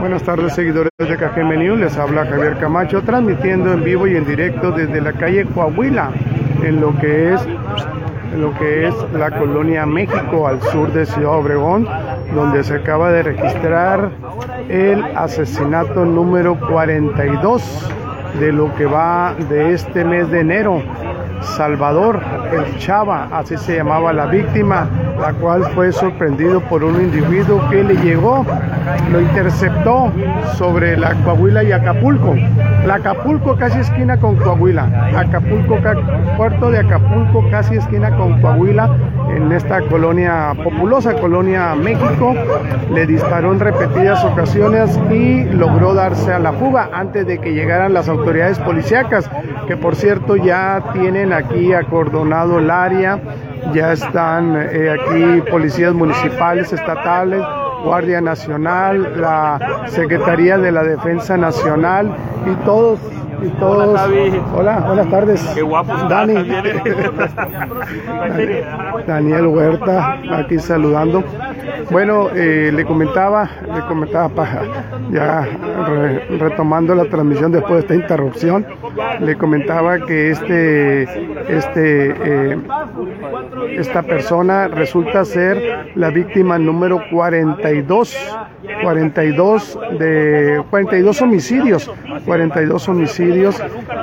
Buenas tardes, seguidores de KGM News. Les habla Javier Camacho, transmitiendo en vivo y en directo desde la calle Coahuila, en lo que es, en lo que es la colonia México, al sur de Ciudad Obregón, donde se acaba de registrar el asesinato número 42 de lo que va de este mes de enero. Salvador, el Chava, así se llamaba la víctima, la cual fue sorprendido por un individuo que le llegó, lo interceptó sobre la Coahuila y Acapulco. La Acapulco casi esquina con Coahuila. Acapulco, puerto de Acapulco casi esquina con Coahuila en esta colonia populosa, colonia México. Le disparó en repetidas ocasiones y logró darse a la fuga antes de que llegaran las autoridades policíacas, que por cierto ya tienen aquí acordonado el área ya están eh, aquí policías municipales, estatales, Guardia Nacional, la Secretaría de la Defensa Nacional y todos y todos. Hola, buenas tardes. Qué guapo Dani. Daniel Huerta, aquí saludando. Bueno, eh, le comentaba, le comentaba, para, ya retomando la transmisión después de esta interrupción, le comentaba que este, este, eh, esta persona resulta ser la víctima número 42, 42 de 42 homicidios, 42 homicidios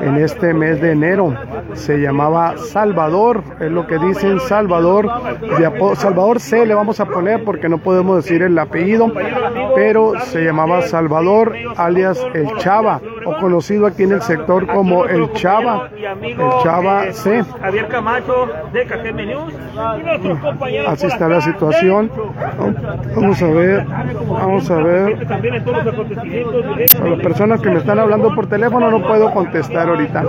en este mes de enero. Se llamaba Salvador, es lo que dicen Salvador, de Salvador C le vamos a poner porque no podemos decir el apellido, pero se llamaba Salvador alias El Chava, o conocido aquí en el sector como El Chava, El Chava C. Javier Camacho de News Así está la situación. Vamos a ver, vamos a ver. A las personas que me están hablando por teléfono no puedo contestar ahorita.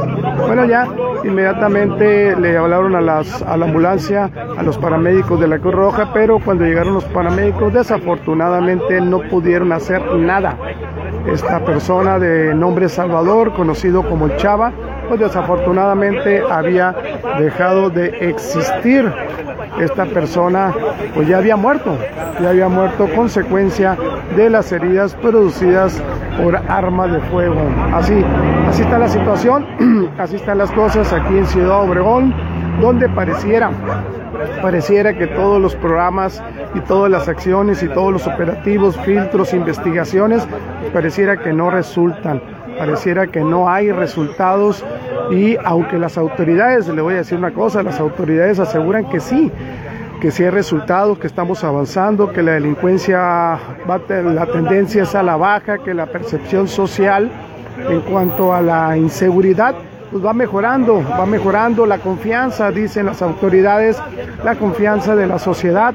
Bueno, ya inmediatamente le hablaron a, las, a la ambulancia, a los paramédicos de la Cruz Roja, pero cuando llegaron los paramédicos desafortunadamente no pudieron hacer nada. Esta persona de nombre Salvador, conocido como el Chava, pues desafortunadamente había dejado de existir. Esta persona pues ya había muerto, ya había muerto consecuencia de las heridas producidas por arma de fuego. Así, así está la situación, así están las cosas aquí en Ciudad Obregón, donde pareciera pareciera que todos los programas y todas las acciones y todos los operativos, filtros, investigaciones, pareciera que no resultan, pareciera que no hay resultados y aunque las autoridades, le voy a decir una cosa, las autoridades aseguran que sí, que sí hay resultados, que estamos avanzando, que la delincuencia, va, la tendencia es a la baja, que la percepción social en cuanto a la inseguridad pues va mejorando, va mejorando la confianza, dicen las autoridades, la confianza de la sociedad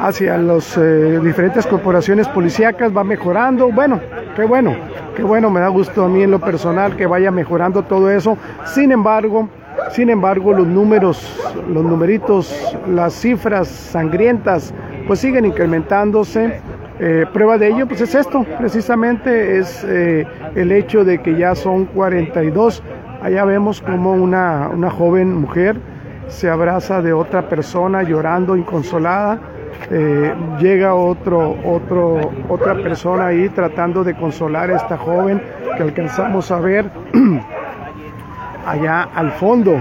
hacia las eh, diferentes corporaciones policíacas va mejorando. Bueno, qué bueno, qué bueno, me da gusto a mí en lo personal que vaya mejorando todo eso. Sin embargo, sin embargo, los números, los numeritos, las cifras sangrientas, pues siguen incrementándose. Eh, prueba de ello, pues es esto, precisamente es eh, el hecho de que ya son 42 Allá vemos como una, joven mujer se abraza de otra persona llorando, inconsolada. Eh, llega otro, otro, otra persona ahí tratando de consolar a esta joven que alcanzamos a ver allá al fondo,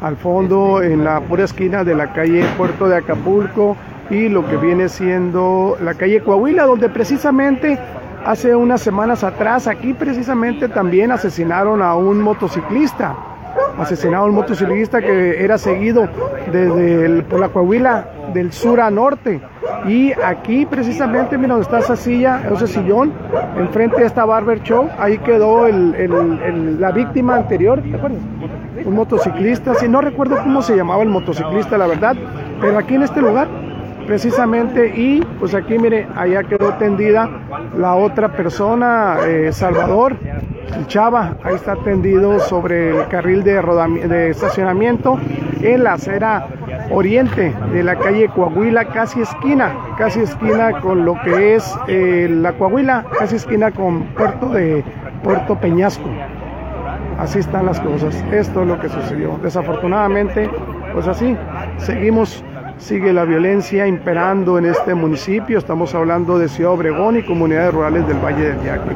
al fondo en la pura esquina de la calle Puerto de Acapulco y lo que viene siendo la calle Coahuila, donde precisamente Hace unas semanas atrás aquí precisamente también asesinaron a un motociclista. Asesinaron un motociclista que era seguido desde por la Coahuila del sur a norte. Y aquí precisamente, mira donde está esa silla, ese sillón, enfrente de esta barber show, ahí quedó la víctima anterior. Un motociclista, si no recuerdo cómo se llamaba el motociclista, la verdad, pero aquí en este lugar precisamente y pues aquí mire allá quedó tendida la otra persona eh, Salvador el Chava ahí está tendido sobre el carril de, de estacionamiento en la acera oriente de la calle Coahuila casi esquina casi esquina con lo que es eh, la Coahuila casi esquina con Puerto de Puerto Peñasco así están las cosas esto es lo que sucedió desafortunadamente pues así seguimos sigue la violencia imperando en este municipio. Estamos hablando de Ciudad Obregón y comunidades rurales del Valle del Yaqui.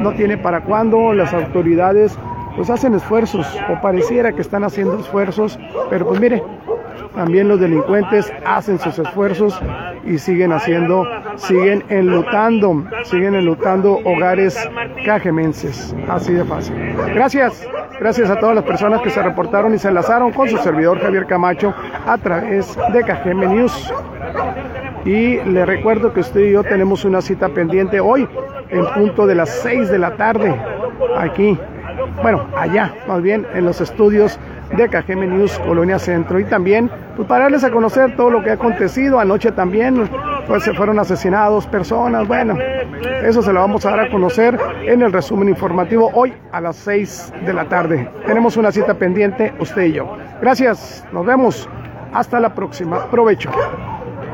No, tiene para cuándo las autoridades pues hacen esfuerzos o pareciera que están haciendo esfuerzos, pero pues mire, también los delincuentes hacen sus esfuerzos y siguen haciendo, siguen enlutando, siguen enlutando hogares cajemenses. Así de fácil. Gracias, gracias a todas las personas que se reportaron y se enlazaron con su servidor Javier Camacho a través de Cajeme News. Y le recuerdo que usted y yo tenemos una cita pendiente hoy en punto de las 6 de la tarde aquí bueno, allá, más bien en los estudios de KGM News Colonia Centro. Y también pues, para darles a conocer todo lo que ha acontecido anoche también pues se fueron asesinados personas. Bueno eso se lo vamos a dar a conocer en el resumen informativo hoy a las 6 de la tarde. Tenemos una cita pendiente usted y yo. Gracias nos vemos. Hasta la próxima. Provecho